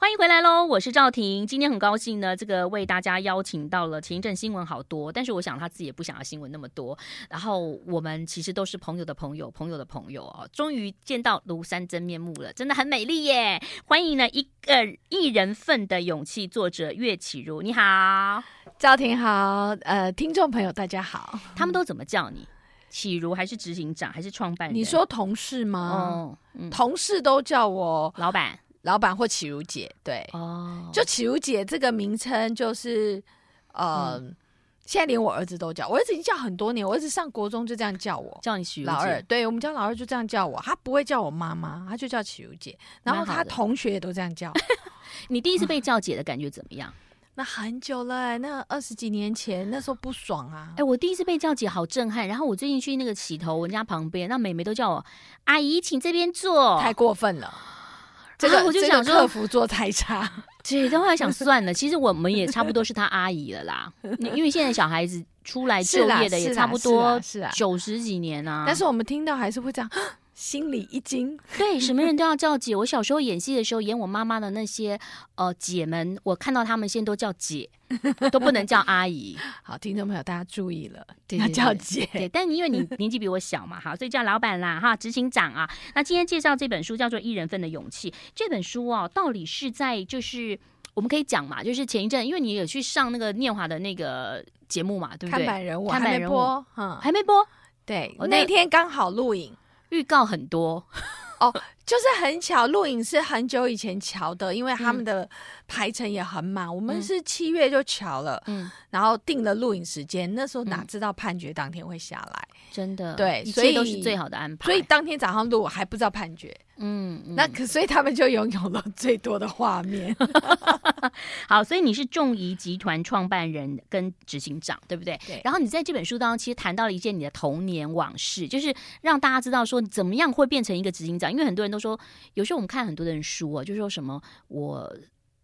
欢迎回来喽，我是赵婷。今天很高兴呢，这个为大家邀请到了前一阵新闻好多，但是我想他自己也不想要新闻那么多。然后我们其实都是朋友的朋友，朋友的朋友哦，终于见到庐山真面目了，真的很美丽耶！欢迎呢一个一人份的勇气作者岳启如，你好，赵婷好，呃，听众朋友大家好。他们都怎么叫你？启如还是执行长还是创办人？你说同事吗？哦，嗯，同事都叫我老板。老板或启如姐，对，哦，就启如姐这个名称，就是，呃、嗯，现在连我儿子都叫，我儿子已经叫很多年，我儿子上国中就这样叫我，叫你启儒姐，老二，对，我们家老二就这样叫我，他不会叫我妈妈，他就叫启如姐，然后他同学也都这样叫。你第一次被叫姐的感觉怎么样？嗯、那很久了、欸，那二十几年前，那时候不爽啊。哎、欸，我第一次被叫姐好震撼，然后我最近去那个洗头，我家旁边那美眉都叫我阿姨，请这边坐，太过分了。这个我就想说，客服做太差，对，他后来想算了。其实我们也差不多是他阿姨了啦，因为现在小孩子出来就业的也差不多是啊，九十几年啊。但是我们听到还是会这样。心里一惊，对，什么人都要叫姐。我小时候演戏的时候，演我妈妈的那些呃姐们，我看到他们现在都叫姐，都不能叫阿姨。好，听众朋友大家注意了，对，要叫姐。对，但因为你 年纪比我小嘛，哈，所以叫老板啦，哈，执行长啊。那今天介绍这本书叫做《一人份的勇气》，这本书哦，到底是在就是我们可以讲嘛，就是前一阵，因为你有去上那个念华的那个节目嘛，对不对？看板人物，看板人物，嗯，还没播。对，我那天刚好录影。预告很多哦，就是很巧，录影是很久以前瞧的，因为他们的排程也很满。嗯、我们是七月就瞧了，嗯，然后定了录影时间。那时候哪知道判决当天会下来？真的，对，所以都是最好的安排。所以当天早上录，我还不知道判决。嗯，那可所以他们就拥有了最多的画面。好，所以你是众仪集团创办人跟执行长，对不对？对。然后你在这本书当中，其实谈到了一件你的童年往事，就是让大家知道说怎么样会变成一个执行长。因为很多人都说，有时候我们看很多的人书啊，就说什么我。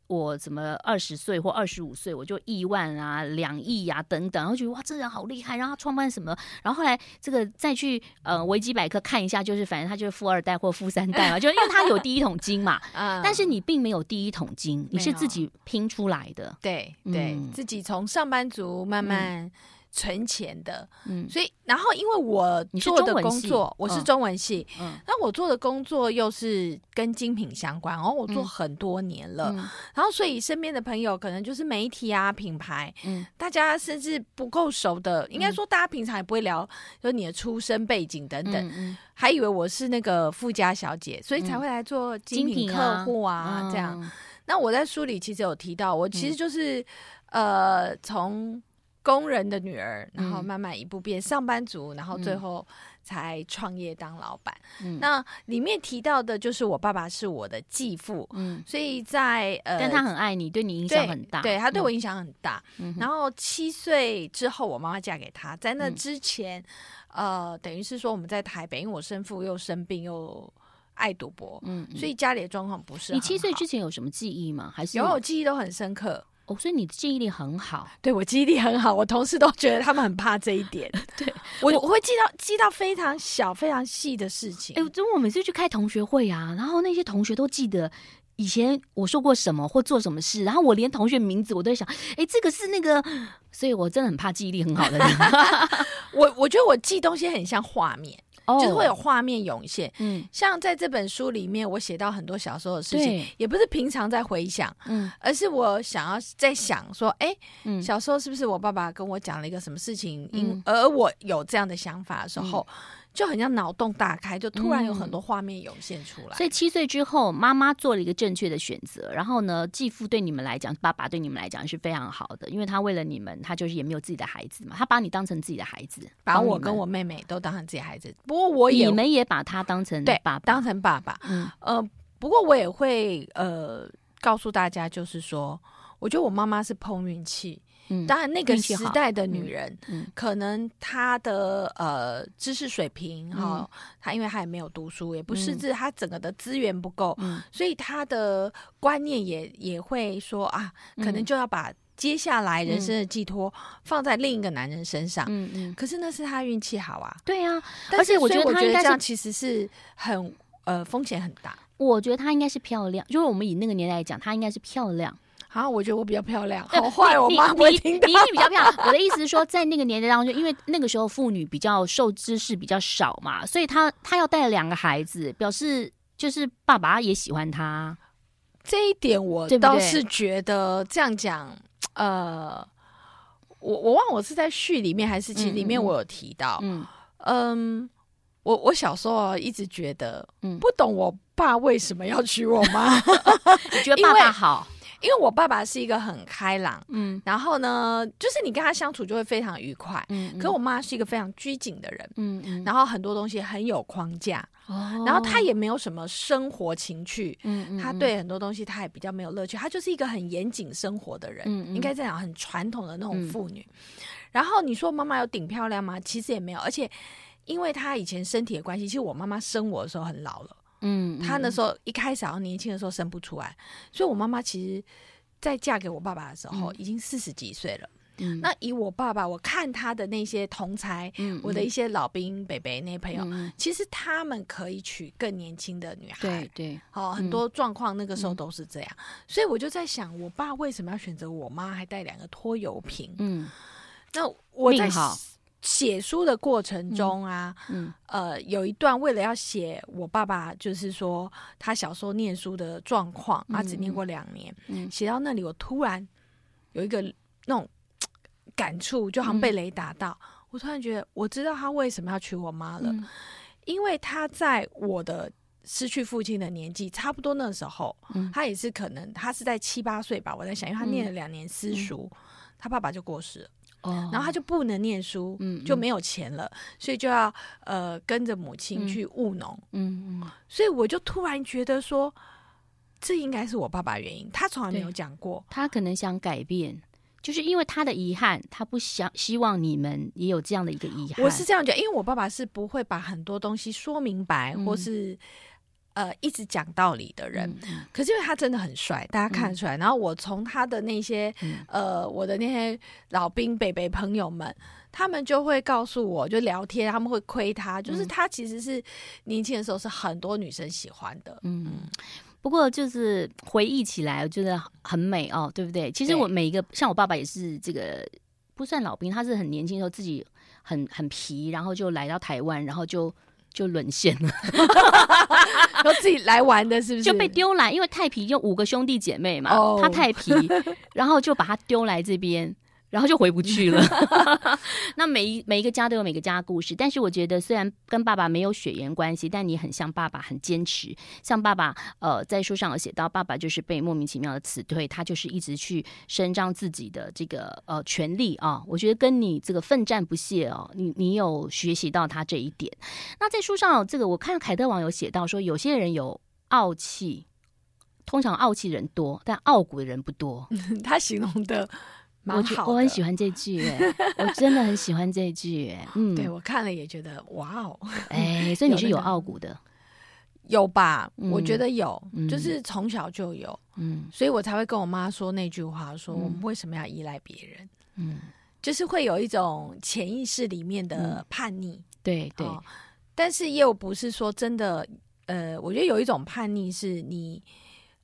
我怎么二十岁或二十五岁我就亿万啊、两亿啊等等，然后觉得哇，这人好厉害，然后他创办什么？然后后来这个再去呃维基百科看一下，就是反正他就是富二代或富三代嘛，就因为他有第一桶金嘛。嗯。但是你并没有第一桶金，你是自己拼出来的。对对，嗯、自己从上班族慢慢、嗯。存钱的，嗯，所以然后因为我做的工作，我是中文系，嗯，那我做的工作又是跟精品相关，然后我做很多年了，然后所以身边的朋友可能就是媒体啊、品牌，嗯，大家甚至不够熟的，应该说大家平常也不会聊，就你的出身背景等等，还以为我是那个富家小姐，所以才会来做精品客户啊这样。那我在书里其实有提到，我其实就是呃从。工人的女儿，然后慢慢一步变上班族，嗯、然后最后才创业当老板。嗯、那里面提到的就是我爸爸是我的继父，嗯，所以在呃，但他很爱你，对你影响很大，对，对他对我影响很大。嗯、然后七岁之后，我妈妈嫁给他，在那之前，嗯、呃，等于是说我们在台北，因为我生父又生病又爱赌博，嗯，所以家里的状况不是。你七岁之前有什么记忆吗？还是有，有记忆都很深刻。哦，所以你的记忆力很好，对，我记忆力很好，我同事都觉得他们很怕这一点。对我，我会记到记到非常小、非常细的事情。哎、欸，就我每次去开同学会啊，然后那些同学都记得以前我说过什么或做什么事，然后我连同学名字我都会想，哎、欸，这个是那个，所以我真的很怕记忆力很好的人。我我觉得我记东西很像画面。哦、就是会有画面涌现。嗯，像在这本书里面，我写到很多小时候的事情，也不是平常在回想，嗯，而是我想要在想说，哎、欸，嗯、小时候是不是我爸爸跟我讲了一个什么事情，因、嗯、而我有这样的想法的时候。嗯就很像脑洞大开，就突然有很多画面涌现出来。嗯、所以七岁之后，妈妈做了一个正确的选择。然后呢，继父对你们来讲，爸爸对你们来讲是非常好的，因为他为了你们，他就是也没有自己的孩子嘛，他把你当成自己的孩子，把我跟我妹妹都当成自己的孩子。不过我也，你们也把他当成爸爸，当成爸爸。嗯，呃，不过我也会呃告诉大家，就是说，我觉得我妈妈是碰运气。嗯，当然，那个时代的女人，嗯，可能她的呃知识水平哈，她因为她也没有读书，也不识字，她整个的资源不够，所以她的观念也也会说啊，可能就要把接下来人生的寄托放在另一个男人身上。嗯嗯，可是那是她运气好啊。对啊，而且我觉得她应该这样其实是很呃风险很大。我觉得她应该是漂亮，就是我们以那个年代来讲，她应该是漂亮。啊，我觉得我比较漂亮，好坏，我妈不会听到。你你比较漂亮，我的意思是说，在那个年代当中，因为那个时候妇女比较受知识比较少嘛，所以她她要带两个孩子，表示就是爸爸也喜欢她。这一点我倒是觉得这样讲，呃，我我忘我是在序里面还是其实里面我有提到，嗯嗯，我我小时候一直觉得，嗯，不懂我爸为什么要娶我妈，你觉得爸爸好？因为我爸爸是一个很开朗，嗯，然后呢，就是你跟他相处就会非常愉快，嗯，嗯，可我妈是一个非常拘谨的人，嗯嗯，然后很多东西很有框架，哦，然后她也没有什么生活情趣，嗯嗯，他对很多东西她也比较没有乐趣，她就是一个很严谨生活的人，应该这样很传统的那种妇女。嗯，然后你说妈妈有顶漂亮吗？其实也没有，而且因为她以前身体的关系，其实我妈妈生我的时候很老了。嗯，她那时候一开始好像年轻的时候生不出来，所以我妈妈其实，在嫁给我爸爸的时候，已经四十几岁了。嗯，那以我爸爸，我看他的那些同才，嗯，我的一些老兵、北北那些朋友，其实他们可以娶更年轻的女孩。对对，好，很多状况那个时候都是这样。所以我就在想，我爸为什么要选择我妈，还带两个拖油瓶？嗯，那我在想。写书的过程中啊，嗯，嗯呃，有一段为了要写我爸爸，就是说他小时候念书的状况，他只念过两年，嗯，写到那里，我突然有一个那种感触，就好像被雷打到，嗯，我突然觉得，我知道他为什么要娶我妈了，嗯，因为他在我的失去父亲的年纪，差不多那时候，嗯，他也是可能他是在七八岁吧，我在想，因为他念了两年私塾，嗯，他爸爸就过世了。然后他就不能念书，嗯，就没有钱了，嗯、所以就要呃跟着母亲去务农，嗯嗯，所以我就突然觉得说，这应该是我爸爸原因，他从来没有讲过，他可能想改变，就是因为他的遗憾，他不想希望你们也有这样的一个遗憾。我是这样觉得，因为我爸爸是不会把很多东西说明白，嗯、或是。呃，一直讲道理的人，嗯、可是因为他真的很帅，大家看得出来。嗯、然后我从他的那些，嗯、呃，我的那些老兵、北北朋友们，他们就会告诉我，就聊天，他们会亏他，就是他其实是年轻的时候是很多女生喜欢的。嗯，不过就是回忆起来，我觉得很美哦，对不对？其实我每一个，像我爸爸也是这个不算老兵，他是很年轻的时候自己很很皮，然后就来到台湾，然后就。就沦陷了，都自己来玩的，是不是？就被丢来，因为太皮，就五个兄弟姐妹嘛，oh. 他太皮，然后就把他丢来这边。然后就回不去了。那每一每一个家都有每个家的故事，但是我觉得虽然跟爸爸没有血缘关系，但你很像爸爸，很坚持。像爸爸，呃，在书上有写到，爸爸就是被莫名其妙的辞退，他就是一直去伸张自己的这个呃权利啊。我觉得跟你这个奋战不懈哦，你你有学习到他这一点。那在书上这个，我看凯特网有写到说，有些人有傲气，通常傲气人多，但傲骨的人不多。他形容的。我好我很喜欢这句，哎，我真的很喜欢这句，哎，嗯，对我看了也觉得哇哦，哎，所以你是有傲骨的，有吧？我觉得有，就是从小就有，嗯，所以我才会跟我妈说那句话，说我们为什么要依赖别人？嗯，就是会有一种潜意识里面的叛逆，对对，但是又不是说真的，呃，我觉得有一种叛逆是你，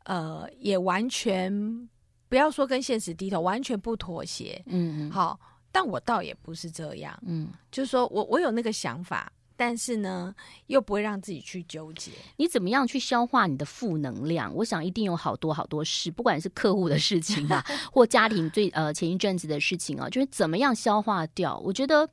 呃，也完全。不要说跟现实低头，完全不妥协。嗯，嗯，好，但我倒也不是这样。嗯，就是说我我有那个想法，但是呢，又不会让自己去纠结。你怎么样去消化你的负能量？我想一定有好多好多事，不管是客户的事情啊，或家庭最呃前一阵子的事情啊，就是怎么样消化掉？我觉得，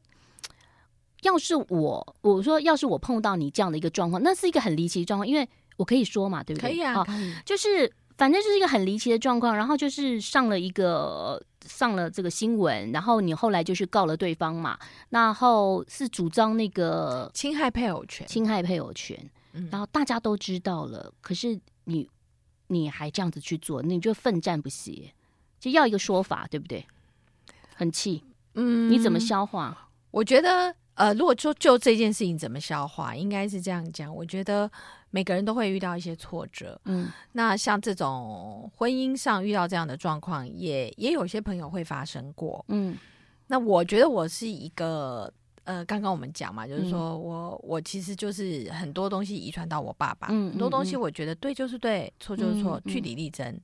要是我，我说要是我碰到你这样的一个状况，那是一个很离奇的状况，因为我可以说嘛，对不对？可以啊，可以。就是反正就是一个很离奇的状况，然后就是上了一个。上了这个新闻，然后你后来就去告了对方嘛，然后是主张那个侵害配偶权，侵害配偶权，嗯，然后大家都知道了，可是你你还这样子去做，你就奋战不息，就要一个说法，对不对？很气，嗯，你怎么消化？我觉得，呃，如果说就这件事情怎么消化，应该是这样讲，我觉得。每个人都会遇到一些挫折，嗯，那像这种婚姻上遇到这样的状况，也也有些朋友会发生过，嗯，那我觉得我是一个，呃，刚刚我们讲嘛，就是说我我其实就是很多东西遗传到我爸爸，嗯，很多东西我觉得对就是对，错就是错，据理力争，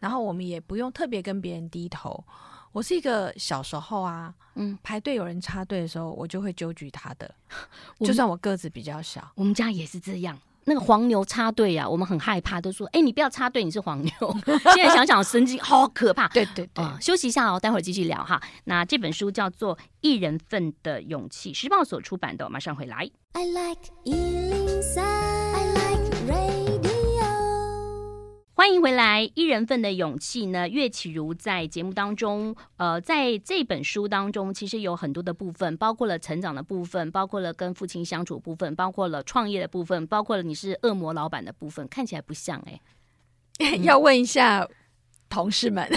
然后我们也不用特别跟别人低头。我是一个小时候啊，嗯，排队有人插队的时候，我就会纠举他的，就算我个子比较小，我们家也是这样。那个黄牛插队呀、啊，我们很害怕，都说：“哎、欸，你不要插队，你是黄牛。”现在想想，神经好可怕。对对对、呃，休息一下哦，待会儿继续聊哈。那这本书叫做《一人份的勇气》，时报所出版的，马上回来。I like 欢迎回来，《一人份的勇气》呢？岳启如在节目当中，呃，在这本书当中，其实有很多的部分，包括了成长的部分，包括了跟父亲相处部分，包括了创业的部分，包括了你是恶魔老板的部分，看起来不像哎、要问一下。同事们，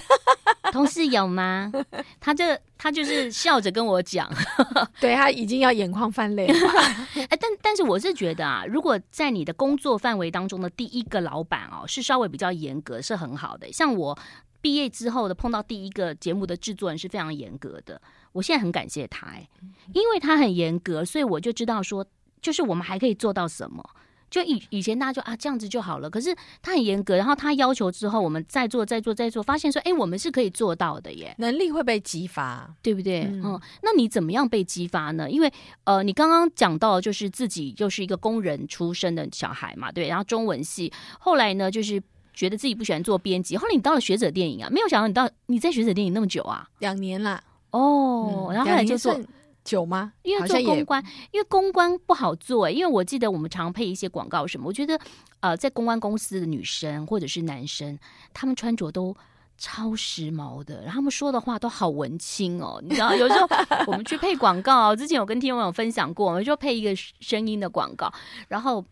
同事有吗？他这他就是笑着跟我讲，对，他已经要眼眶泛泪了。哎，但但是我是觉得啊，如果在你的工作范围当中的第一个老板哦，是稍微比较严格，是很好的。像我毕业之后的碰到第一个节目的制作人是非常严格的，我现在很感谢他，哎，因为他很严格，所以我就知道说，就是我们还可以做到什么。就以以前大家就啊这样子就好了，可是他很严格，然后他要求之后，我们再做再做再做，发现说，哎，我们是可以做到的耶，能力会被激发，对不对？嗯，嗯，那你怎么样被激发呢？因为呃，你刚刚讲到就是自己就是一个工人出身的小孩嘛，对，然后中文系，后来呢就是觉得自己不喜欢做编辑，后来你到了学者电影啊，没有想到你到你在学者电影那么久啊，两年啦哦，嗯，然后后来就做。久吗？因为做公关，因为公关不好做。因为我记得我们常配一些广告什么，我觉得呃，在公关公司的女生或者是男生，他们穿着都超时髦的，然后他们说的话都好文青哦。你知道，有时候我们去配广告，之前有跟听众朋友分享过，我们就配一个声音的广告，然后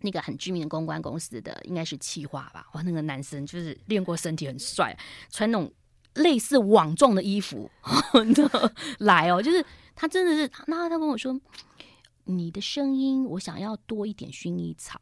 那个很知名的公关公司的应该是企划吧，哇，那个男生就是练过身体很帅，穿那种。类似网状的衣服 来哦，就是他真的是，那他跟我说，你的声音我想要多一点薰衣草，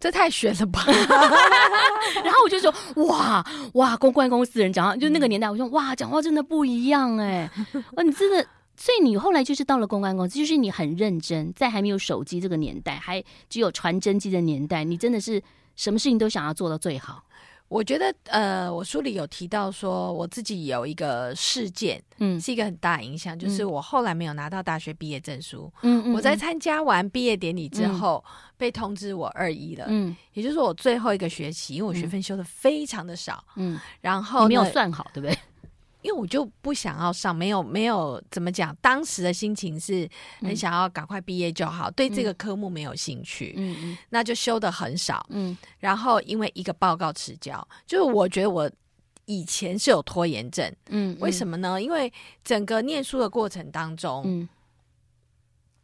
这太悬了吧？然后我就说，哇哇，公关公司人讲话，就那个年代，我说哇，讲话真的不一样哎，哦，你真的，所以你后来就是到了公关公司，就是你很认真，在还没有手机这个年代，还只有传真机的年代，你真的是什么事情都想要做到最好。我觉得，呃，我书里有提到说，我自己有一个事件，嗯，是一个很大影响，嗯，就是我后来没有拿到大学毕业证书。嗯，嗯，我在参加完毕业典礼之后，嗯，被通知我二一了。嗯，也就是说我最后一个学期，因为我学分修的非常的少。嗯，然后你没有算好，对不对？因为我就不想要上，没有没有怎么讲，当时的心情是很想要赶快毕业就好，嗯、对这个科目没有兴趣，嗯嗯，那就修的很少，嗯，然后因为一个报告迟交，就是我觉得我以前是有拖延症，嗯，为什么呢？因为整个念书的过程当中，嗯。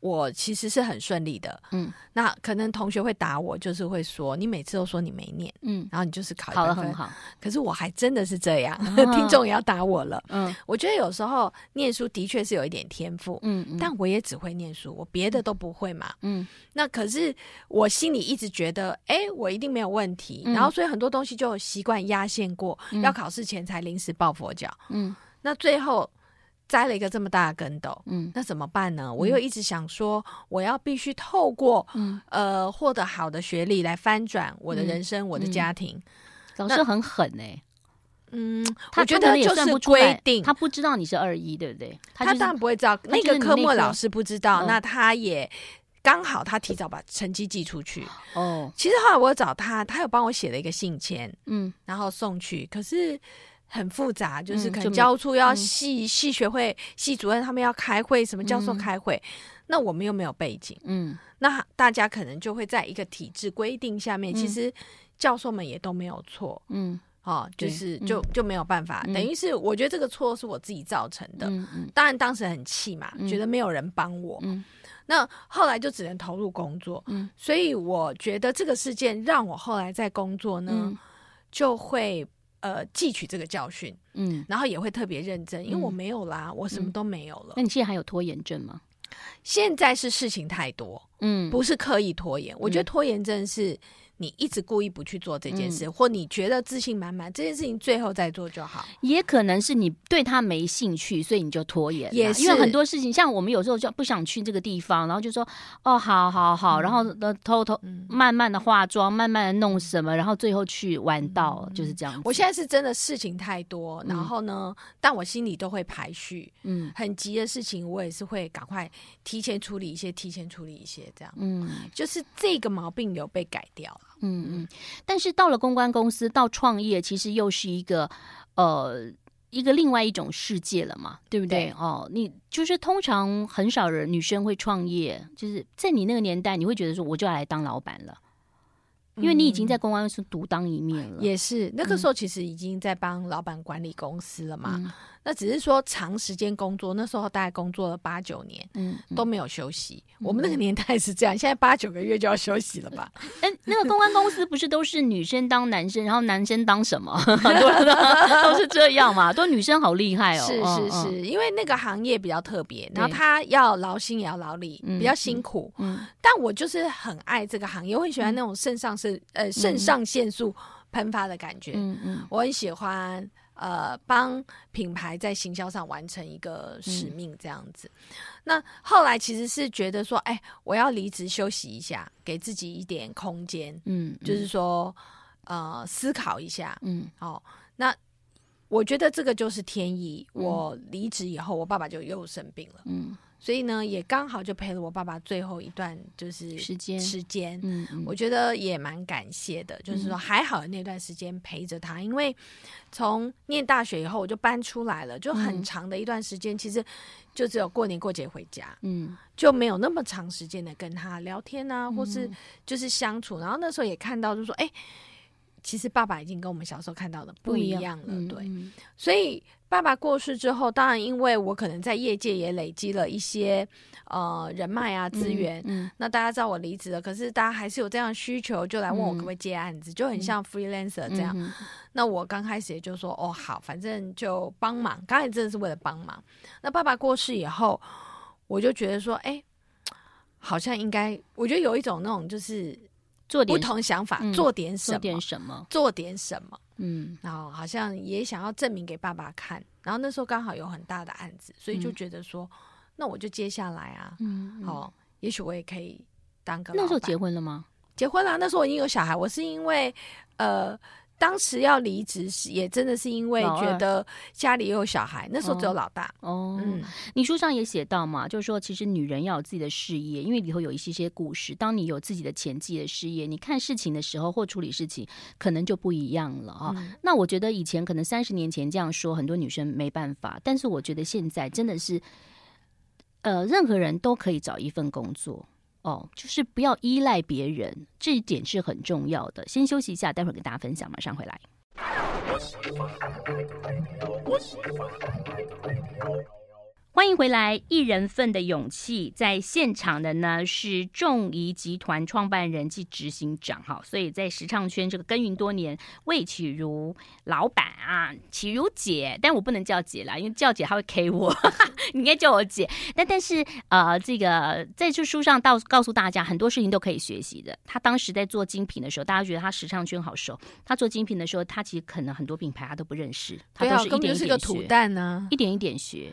我其实是很顺利的，嗯，那可能同学会打我，就是会说你每次都说你没念，嗯，然后你就是考考得很好，可是我还真的是这样，哦、听众也要打我了，嗯，我觉得有时候念书的确是有一点天赋，嗯，嗯，但我也只会念书，我别的都不会嘛，嗯，那可是我心里一直觉得，哎、欸，我一定没有问题，嗯、然后所以很多东西就习惯压线过，嗯、要考试前才临时抱佛脚，嗯，那最后。栽了一个这么大的跟斗，嗯，那怎么办呢？我又一直想说，我要必须透过，嗯，呃，获得好的学历来翻转我的人生，嗯、我的家庭。老师很狠哎、欸，嗯，我觉得就是规定，他不知道你是二一，对不对？他当然不会知道，那个科目老师不知道，那他也刚好他提早把成绩寄出去。哦，其实后来我找他，他有帮我写了一个信签，嗯，然后送去，可是很复杂，就是可能教处要系系学会系主任他们要开会，什么教授开会，那我们又没有背景，嗯，那大家可能就会在一个体制规定下面，其实教授们也都没有错，嗯。哦，就是就就没有办法，等于是我觉得这个错是我自己造成的。嗯当然当时很气嘛，觉得没有人帮我。那后来就只能投入工作。嗯所以我觉得这个事件让我后来在工作呢，就会呃汲取这个教训。嗯，然后也会特别认真，因为我没有啦，我什么都没有了。那你现在还有拖延症吗？现在是事情太多，嗯，不是刻意拖延。我觉得拖延症是。你一直故意不去做这件事，嗯、或你觉得自信满满，这件事情最后再做就好。也可能是你对他没兴趣，所以你就拖延。也是因为很多事情，像我们有时候就不想去这个地方，然后就说哦，好好好，嗯、然后呢偷偷慢慢的化妆，嗯、慢慢的弄什么，然后最后去玩到、嗯、就是这样。我现在是真的事情太多，然后呢，嗯、但我心里都会排序。嗯，很急的事情，我也是会赶快提前处理一些，提前处理一些这样。嗯，就是这个毛病有被改掉了。嗯嗯，但是到了公关公司，到创业，其实又是一个呃一个另外一种世界了嘛，对不对？对哦，你就是通常很少人女生会创业，就是在你那个年代，你会觉得说我就要来当老板了，因为你已经在公关公司独当一面了。也是那个时候，其实已经在帮老板管理公司了嘛。嗯那只是说长时间工作，那时候大概工作了八九年，嗯，都没有休息。嗯、我们那个年代是这样，现在八九个月就要休息了吧？哎、欸，那个公关公司不是都是女生当男生，然后男生当什么？很多人都是这样嘛，都女生好厉害哦。是是是，嗯、因为那个行业比较特别，然后他要劳心也要劳力，比较辛苦。嗯，嗯但我就是很爱这个行业，我很喜欢那种肾上腺呃肾上腺素喷发的感觉。嗯嗯，我很喜欢。呃，帮品牌在行销上完成一个使命，这样子。嗯、那后来其实是觉得说，哎，我要离职休息一下，给自己一点空间。嗯，就是说，呃，思考一下。嗯，好、哦。那我觉得这个就是天意。嗯、我离职以后，我爸爸就又生病了。嗯。所以呢，也刚好就陪了我爸爸最后一段就是时间时间，嗯，嗯，我觉得也蛮感谢的，就是说还好那段时间陪着他，因为从念大学以后我就搬出来了，就很长的一段时间，其实就只有过年过节回家，嗯，就没有那么长时间的跟他聊天啊，或是就是相处，然后那时候也看到就是说，哎。其实爸爸已经跟我们小时候看到的不一样了，嗯、对，所以爸爸过世之后，当然因为我可能在业界也累积了一些呃人脉啊资源，嗯嗯、那大家知道我离职了，可是大家还是有这样的需求，就来问我可不可以接案子，嗯、就很像 freelancer 这样。那我刚开始也就说哦好，反正就帮忙，刚开始真的是为了帮忙。那爸爸过世以后，我就觉得说，哎，好像应该，我觉得有一种那种就是。做不同想法，做点什么，做点什么，做点什么，嗯，然后好像也想要证明给爸爸看，然后那时候刚好有很大的案子，所以就觉得说，那我就接下来啊，嗯，好，也许我也可以当个。那时候结婚了吗？结婚了，那时候我已经有小孩，我是因为呃。当时要离职时，也真的是因为觉得家里又有小孩，那时候只有老大。哦，嗯，你书上也写到嘛，就是说，其实女人要有自己的事业，因为里头有一些些故事。当你有自己的前继的事业，你看事情的时候或处理事情，可能就不一样了啊。嗯，那我觉得以前可能三十年前这样说，很多女生没办法，但是我觉得现在真的是，呃，任何人都可以找一份工作。哦，就是不要依赖别人，这一点是很重要的。先休息一下，待会儿跟大家分享，马上回来。欢迎回来，一人份的勇气，在现场的呢是众仪集团创办人及执行长哈，所以在时尚圈这个耕耘多年，魏启如老板啊，启如姐，但我不能叫姐啦，因为叫姐她会 K 我，你应该叫我姐。但但是呃，这个在这书上到告诉大家，很多事情都可以学习的。他当时在做精品的时候，大家觉得他时尚圈好熟，他做精品的时候，他其实可能很多品牌他都不认识，他都是一点一点学，个土蛋呢，一点一点学。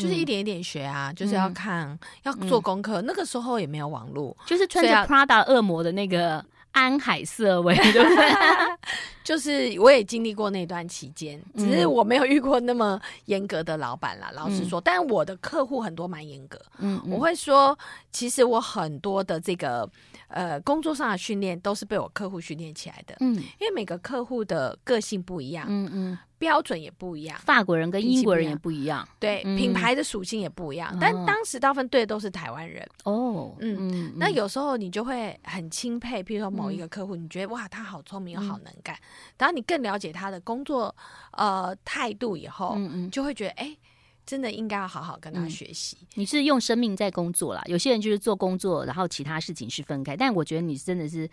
就是一点一点学啊，嗯、就是要看，要做功课。嗯、那个时候也没有网络，就是穿着 Prada 恶魔的那个安海瑟薇，对不对？就是我也经历过那段期间，只是我没有遇过那么严格的老板啦。老实说，但我的客户很多蛮严格。嗯，我会说，其实我很多的这个呃工作上的训练都是被我客户训练起来的。嗯，因为每个客户的个性不一样。嗯嗯。标准也不一样，法国人跟英国人也不一样，对，嗯、品牌的属性也不一样。嗯、但当时大部分对的都是台湾人哦，嗯嗯。那有时候你就会很钦佩，譬如说某一个客户，嗯、你觉得哇，他好聪明又好能干。当、嗯、你更了解他的工作呃态度以后，嗯嗯，就会觉得哎、欸，真的应该要好好跟他学习、嗯。你是用生命在工作啦，有些人就是做工作，然后其他事情是分开。但我觉得你真的是。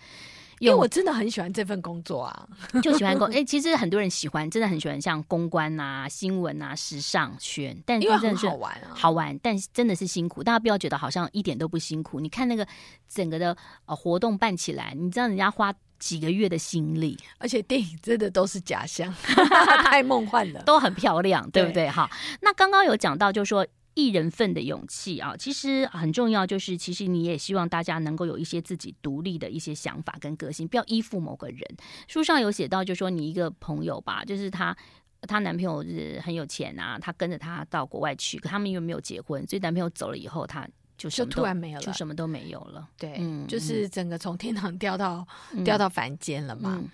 因为我真的很喜欢这份工作啊，就喜欢工。哎、欸，其实很多人喜欢，真的很喜欢像公关啊、新闻啊、时尚圈，但真的是好玩啊，好玩，但真的是辛苦。大家不要觉得好像一点都不辛苦。你看那个整个的呃活动办起来，你知道人家花几个月的心力，而且电影真的都是假象，太梦幻了，都很漂亮，对不对？哈，那刚刚有讲到，就是说。一人份的勇气啊，其实很重要。就是其实你也希望大家能够有一些自己独立的一些想法跟个性，不要依附某个人。书上有写到，就说你一个朋友吧，就是她，她男朋友是很有钱啊，她跟着他到国外去，可他们又没有结婚，所以男朋友走了以后，她就就突然没有了，就什么都没有了。对，嗯、就是整个从天堂掉到、嗯、掉到凡间了嘛。嗯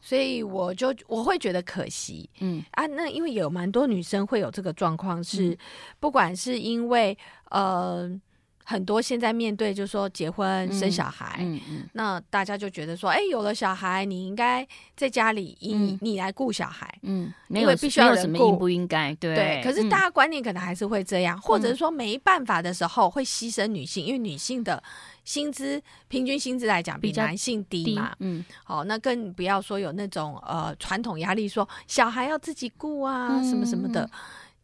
所以我就我会觉得可惜，嗯啊，那因为有蛮多女生会有这个状况，是、嗯、不管是因为呃。很多现在面对就是说结婚生小孩，那大家就觉得说，哎、欸，有了小孩，你应该在家里以你、嗯、你来顾小孩，嗯，因为必须要人顾，不应该？对，对。可是大家观念可能还是会这样，嗯、或者是说没办法的时候会牺牲女性，因为女性的薪资平均薪资来讲比男性低嘛，低嗯，好，那更不要说有那种呃传统压力，说小孩要自己顾啊，嗯、什么什么的。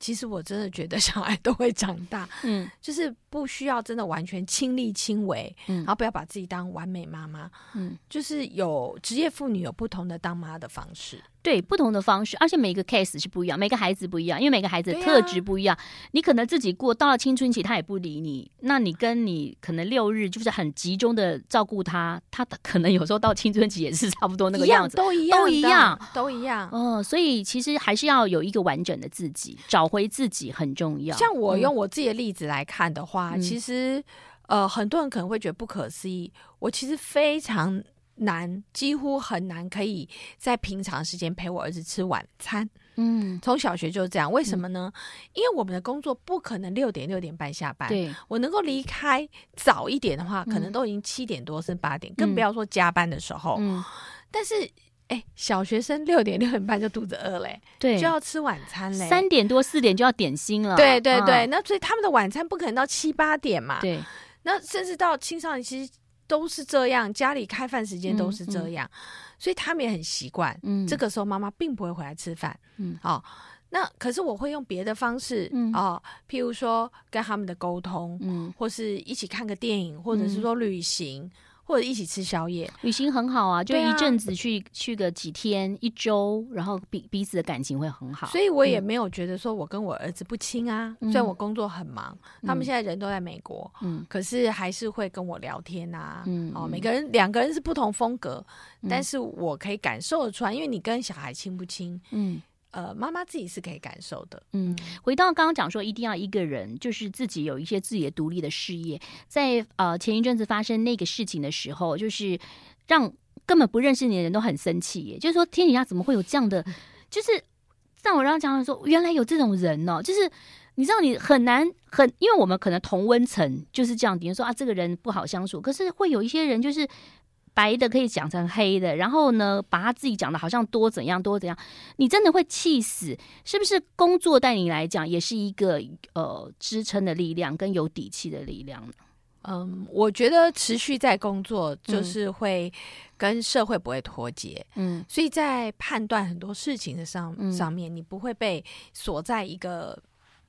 其实我真的觉得小孩都会长大，嗯，就是不需要真的完全亲力亲为，嗯，然后不要把自己当完美妈妈，嗯，就是有职业妇女有不同的当妈的方式。对，不同的方式，而且每个 case 是不一样，每个孩子不一样，因为每个孩子的特质不一样。啊、你可能自己过到了青春期，他也不理你，那你跟你可能六日就是很集中的照顾他，他可能有时候到青春期也是差不多那个样子，都一样，都一样，都一样。哦、嗯，所以其实还是要有一个完整的自己，找回自己很重要。像我用我自己的例子来看的话，嗯、其实呃，很多人可能会觉得不可思议，我其实非常。难，几乎很难，可以在平常时间陪我儿子吃晚餐。嗯，从小学就是这样。为什么呢？嗯、因为我们的工作不可能六点六点半下班。对，我能够离开早一点的话，可能都已经七点多是八点，嗯、更不要说加班的时候。嗯，但是哎、欸，小学生六点六点半就肚子饿嘞，对，就要吃晚餐嘞，三点多四点就要点心了。对对对，啊、那所以他们的晚餐不可能到七八点嘛。对，那甚至到青少年其实。都是这样，家里开饭时间都是这样，嗯嗯、所以他们也很习惯。嗯，这个时候妈妈并不会回来吃饭。嗯，哦，那可是我会用别的方式，嗯、哦，譬如说跟他们的沟通，嗯，或是一起看个电影，或者是说旅行。或者一起吃宵夜，旅行很好啊，就一阵子去、啊、去个几天一周，然后彼彼此的感情会很好。所以我也没有觉得说我跟我儿子不亲啊，嗯、虽然我工作很忙，嗯、他们现在人都在美国，嗯，可是还是会跟我聊天啊，嗯，哦，每个人两个人是不同风格，嗯、但是我可以感受得出来，因为你跟小孩亲不亲，嗯。呃，妈妈自己是可以感受的。嗯，回到刚刚讲说，一定要一个人，就是自己有一些自己的独立的事业。在呃前一阵子发生那个事情的时候，就是让根本不认识你的人都很生气耶。就是说，天底下怎么会有这样的？嗯、就是让我让讲的说，原来有这种人呢、哦。就是你知道，你很难很，因为我们可能同温层就是这样，比如说啊，这个人不好相处。可是会有一些人就是。白的可以讲成黑的，然后呢，把他自己讲的好像多怎样多怎样，你真的会气死，是不是？工作对你来讲也是一个呃支撑的力量跟有底气的力量呢？嗯，我觉得持续在工作就是会跟社会不会脱节，嗯，所以在判断很多事情的上、嗯、上面，你不会被锁在一个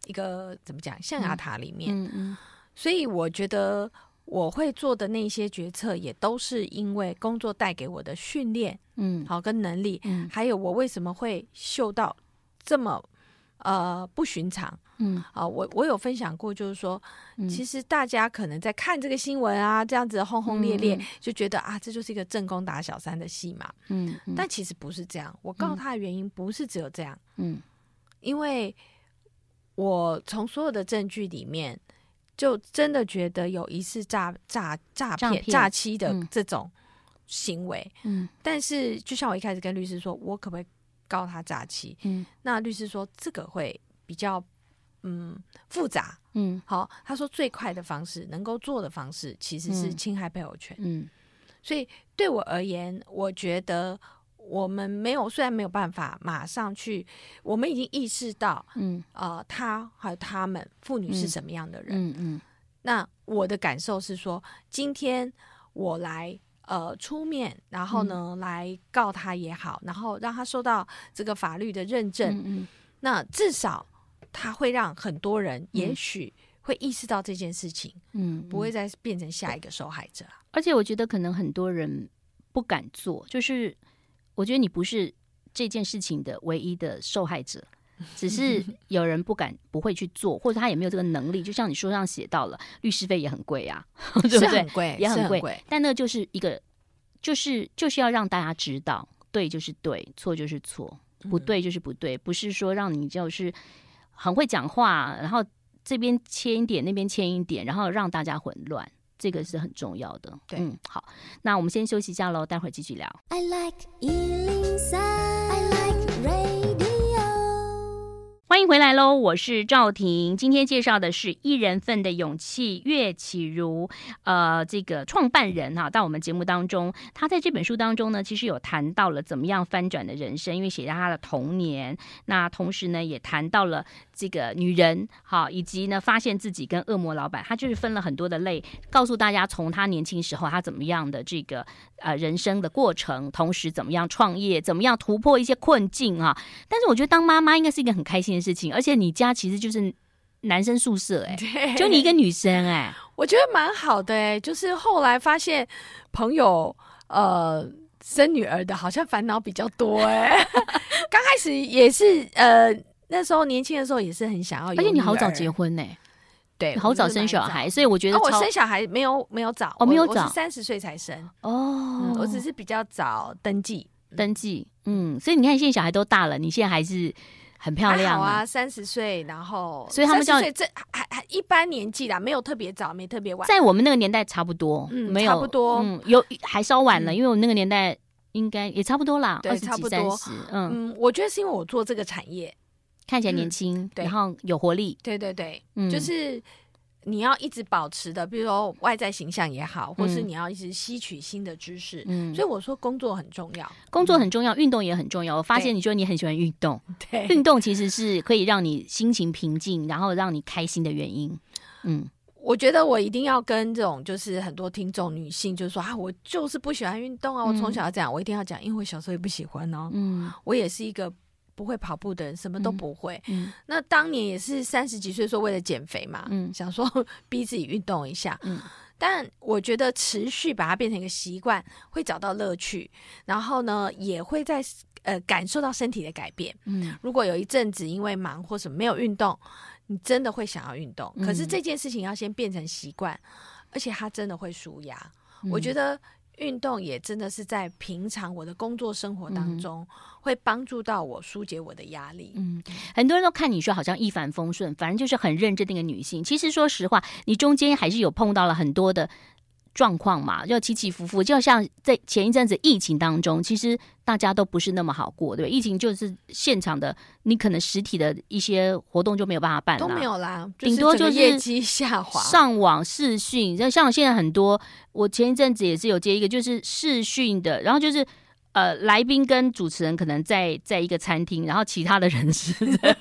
一个怎么讲象牙塔里面，嗯嗯，嗯，所以我觉得。我会做的那些决策，也都是因为工作带给我的训练，嗯，好跟能力，嗯，还有我为什么会嗅到这么呃不寻常。嗯，啊，我我有分享过，就是说，嗯、其实大家可能在看这个新闻啊，这样子轰轰烈烈，嗯、就觉得啊，这就是一个正宫打小三的戏嘛。嗯，嗯，但其实不是这样。我告诉他的原因不是只有这样。嗯，因为我从所有的证据里面，就真的觉得有疑似诈诈诈骗诈欺的这种行为。嗯，但是就像我一开始跟律师说，我可不可以告他诈欺？嗯，那律师说这个会比较。嗯，复杂。嗯，好，他说最快的方式，能够做的方式，其实是侵害配偶权。嗯，所以对我而言，我觉得我们没有，虽然没有办法马上去，我们已经意识到，嗯，呃，他还有他们妇女是什么样的人。嗯嗯。嗯，那我的感受是说，今天我来呃出面，然后呢、嗯、来告他也好，然后让他受到这个法律的认证。嗯，嗯，那至少。他会让很多人也许会意识到这件事情，嗯，不会再变成下一个受害者。而且我觉得可能很多人不敢做，就是我觉得你不是这件事情的唯一的受害者，只是 有人不敢不会去做，或者他也没有这个能力。就像你书上写到了，律师费也很贵啊，对不对？很贵，也很贵。但那就是一个，就是就是要让大家知道，对就是对，错就是错，不对就是不对，不是说让你就是。很会讲话，然后这边牵一点，那边牵一点，然后让大家混乱，这个是很重要的。对，嗯，好，那我们先休息一下喽，待会儿继续聊。I like 欢迎回来喽，我是赵婷。今天介绍的是一人份的勇气，岳启如，呃，这个创办人哈，到我们节目当中，他在这本书当中呢，其实有谈到了怎么样翻转的人生，因为写到他的童年，那同时呢，也谈到了这个女人，哈，以及呢，发现自己跟恶魔老板，他就是分了很多的类，告诉大家从他年轻时候他怎么样的这个呃人生的过程，同时怎么样创业，怎么样突破一些困境啊。但是我觉得当妈妈应该是一个很开心的事情，而且你家其实就是男生宿舍哎、欸，就你一个女生哎、欸，我觉得蛮好的哎、欸。就是后来发现朋友呃生女儿的好像烦恼比较多哎、欸，刚开始也是呃那时候年轻的时候也是很想要，而且你好早结婚呢、欸，对，好早生小孩，所以我觉得、啊、我生小孩没有没有早，哦没有早，三十岁才生。哦、嗯，我只是比较早登记。登记，嗯，所以你看现在小孩都大了，你现在还是。很漂亮啊，啊，三十岁，然后所以他们叫这还还一般年纪啦，没有特别早，没特别晚，在我们那个年代差不多，嗯，没有差不多，嗯，有还稍晚了，嗯，因为我那个年代应该也差不多啦，对，差不多，嗯，嗯，我觉得是因为我做这个产业，看起来年轻，嗯，然后有活力，对对对，嗯，就是。你要一直保持的，比如说外在形象也好，或是你要一直吸取新的知识。嗯，所以我说工作很重要，工作很重要，运动也很重要。我发现你说你很喜欢运动，对，运动其实是可以让你心情平静，然后让你开心的原因。嗯，我觉得我一定要跟这种就是很多听众女性，就是说啊，我就是不喜欢运动啊，我从小要这样，我一定要讲，因为我小时候也不喜欢哦。嗯，我也是一个。不会跑步的人，什么都不会。嗯，那当年也是三十几岁，说为了减肥嘛，嗯，想说 逼自己运动一下。嗯，但我觉得持续把它变成一个习惯，会找到乐趣，然后呢，也会在呃感受到身体的改变。嗯，如果有一阵子因为忙或什么没有运动，你真的会想要运动。可是这件事情要先变成习惯，而且它真的会舒压。我觉得。运动也真的是在平常我的工作生活当中，嗯、会帮助到我疏解我的压力。嗯，很多人都看你说好像一帆风顺，反正就是很认真的一个女性。其实说实话，你中间还是有碰到了很多的。状况嘛，就起起伏伏，就像在前一阵子疫情当中，其实大家都不是那么好过，对吧？疫情就是现场的，你可能实体的一些活动就没有办法办了，都没有啦，顶多就是业绩下滑，上网视讯。像像现在很多，我前一阵子也是有接一个，就是视讯的，然后就是呃，来宾跟主持人可能在在一个餐厅，然后其他的人是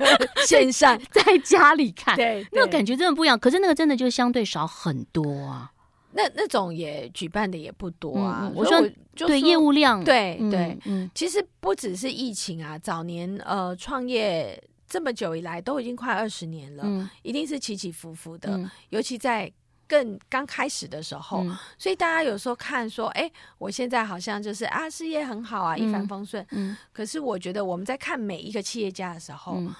线上在家里看，对，对，那个感觉真的不一样。可是那个真的就相对少很多啊。那那种也举办的也不多啊。嗯、我说，对业务量，对对，嗯，其实不只是疫情啊，早年呃创业这么久以来都已经快二十年了，嗯，一定是起起伏伏的，嗯、尤其在更刚开始的时候，嗯，所以大家有时候看说，哎，我现在好像就是啊事业很好啊，一帆风顺，嗯，可是我觉得我们在看每一个企业家的时候，嗯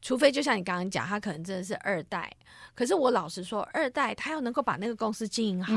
除非就像你刚刚讲，他可能真的是二代。可是我老实说，二代他要能够把那个公司经营好。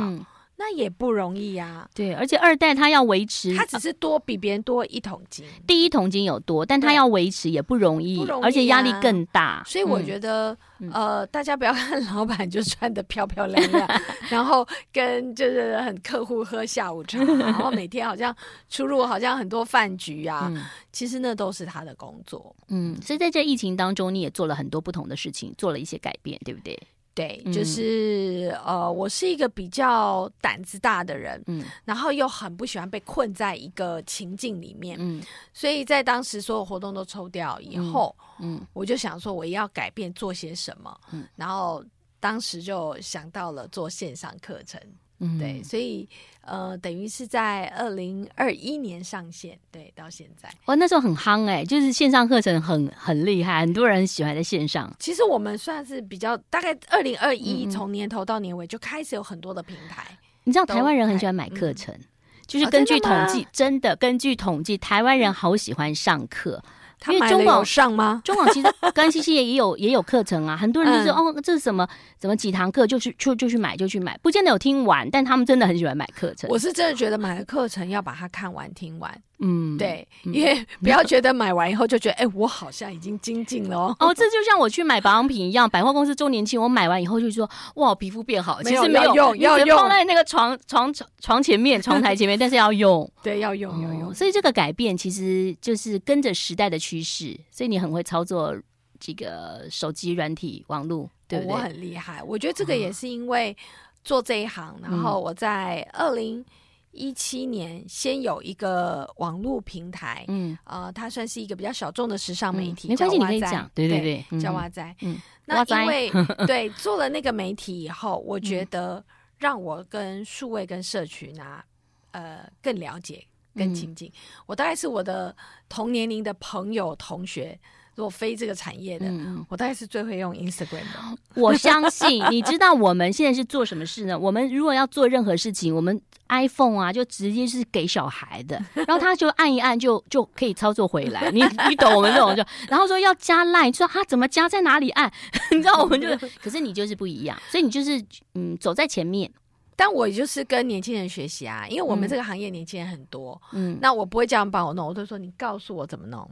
那也不容易呀、啊，对，而且二代他要维持，他只是多比别人多一桶金，第一桶金有多，但他要维持也不容易，啊、而且压力更大。所以我觉得，嗯、呃，大家不要看 老板就穿的漂漂亮亮，然后跟就是很客户喝下午茶，然后每天好像出入好像很多饭局啊，嗯、其实那都是他的工作。嗯，所以在这疫情当中，你也做了很多不同的事情，做了一些改变，对不对？对，就是、嗯、呃，我是一个比较胆子大的人，嗯，然后又很不喜欢被困在一个情境里面，嗯，所以在当时所有活动都抽掉以后，嗯，嗯。我就想说我要改变做些什么，嗯，然后当时就想到了做线上课程。嗯，对，所以呃，等于是在二零二一年上线，对，到现在。哦，那时候很夯哎、欸，就是线上课程很很厉害，很多人喜欢在线上。其实我们算是比较，大概二零二一从年头到年尾就开始有很多的平台。你知道台湾人很喜欢买课程，嗯、就是根据统计，哦、真的根据统计，台湾人好喜欢上课。因为中广上吗？中广其实干西西也有也有课程啊，很多人就是、嗯、哦，这是什么什么几堂课，就去就就去买就去买，不见得有听完，但他们真的很喜欢买课程。我是真的觉得买了课程要把它看完听完。嗯，对，因为 不要觉得买完以后就觉得，哎、欸，我好像已经精进了哦。哦，这就像我去买保养品一样，百货公司周年庆，我买完以后就说，哇，皮肤变好。其实没有用，要用，放在那个床床床前面、床台前面，但是要用。对，要用，要用、哦。所以这个改变其实就是跟着时代的趋势，所以你很会操作这个手机软体网络，对不对？我很厉害，我觉得这个也是因为做这一行，嗯、然后我在二零。一七年，先有一个网络平台，嗯，呃，它算是一个比较小众的时尚媒体，没关系，你可以讲，对对对，叫哇仔，嗯，那因为 对做了那个媒体以后，我觉得让我跟数位跟社群啊，呃，更了解、更亲近。我大概是我的同年龄的朋友、同学。如果非这个产业的，嗯、我大概是最会用 Instagram 的。我相信，你知道我们现在是做什么事呢？我们如果要做任何事情，我们 iPhone 啊，就直接是给小孩的，然后他就按一按就就可以操作回来。你你懂我们这种就，然后说要加 Line，说他怎么加，在哪里按？你知道我们就，可是你就是不一样，所以你就是嗯走在前面。但我就是跟年轻人学习啊，因为我们这个行业年轻人很多，嗯，那我不会这样帮我弄，我都说你告诉我怎么弄。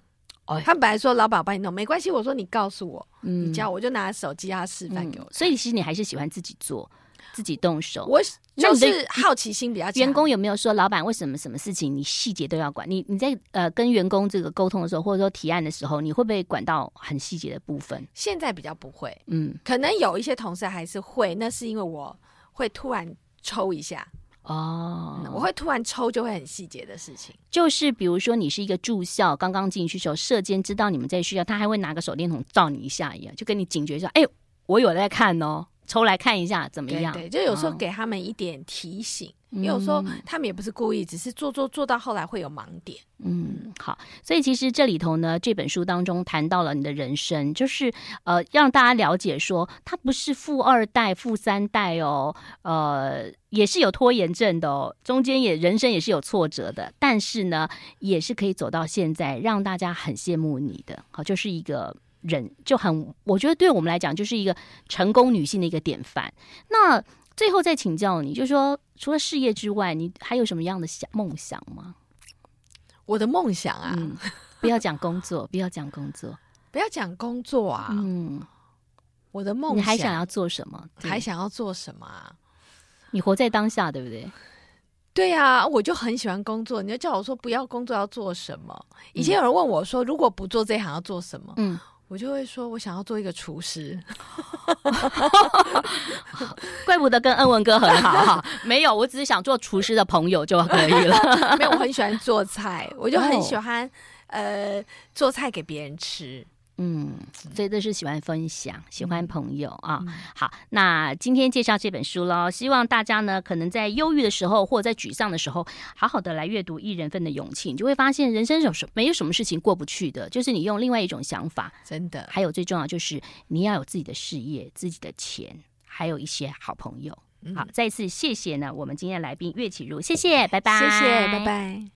他本来说老板帮你弄没关系，我说你告诉我，嗯、你教我就拿手机啊示范给我、嗯。所以其实你还是喜欢自己做，自己动手。我就是好奇心比较强。员工有没有说老板为什么什么事情你细节都要管？你你在呃跟员工这个沟通的时候，或者说提案的时候，你会不会管到很细节的部分？现在比较不会，嗯，可能有一些同事还是会，那是因为我会突然抽一下。哦、嗯，我会突然抽，就会很细节的事情，就是比如说你是一个住校，刚刚进去的时候，舍监知道你们在学校，他还会拿个手电筒照你一下一样，就跟你警觉说：“哎、欸，我有在看哦，抽来看一下怎么样？”对，对，就有时候给他们一点提醒。哦因为有时候他们也不是故意，只是做做做到后来会有盲点。嗯，好，所以其实这里头呢，这本书当中谈到了你的人生，就是呃，让大家了解说，他不是富二代、富三代哦，呃，也是有拖延症的哦，中间也人生也是有挫折的，但是呢，也是可以走到现在，让大家很羡慕你的。好，就是一个人就很，我觉得对我们来讲，就是一个成功女性的一个典范。那。最后再请教你，就是说，除了事业之外，你还有什么样的想梦想吗？我的梦想啊，嗯、不要讲工作，不要讲工作，不要讲工作啊。嗯，我的梦想，你还想要做什么？还想要做什么啊？你活在当下，对不对？对呀、啊，我就很喜欢工作。你就叫我说不要工作要做什么？以前有人问我说，如果不做这一行要做什么？嗯。我就会说，我想要做一个厨师，怪不得跟恩文哥很好哈。没有，我只是想做厨师的朋友就可以了。没有，我很喜欢做菜，我就很喜欢、oh. 呃做菜给别人吃。嗯，所以这是喜欢分享，喜欢朋友啊。嗯、好，那今天介绍这本书喽，希望大家呢，可能在忧郁的时候，或者在沮丧的时候，好好的来阅读《一人份的勇气》，你就会发现人生有什没有什么事情过不去的，就是你用另外一种想法，真的。还有最重要就是你要有自己的事业、自己的钱，还有一些好朋友。嗯、好，再一次谢谢呢，我们今天的来宾岳启如，谢谢，拜拜，谢谢，拜拜。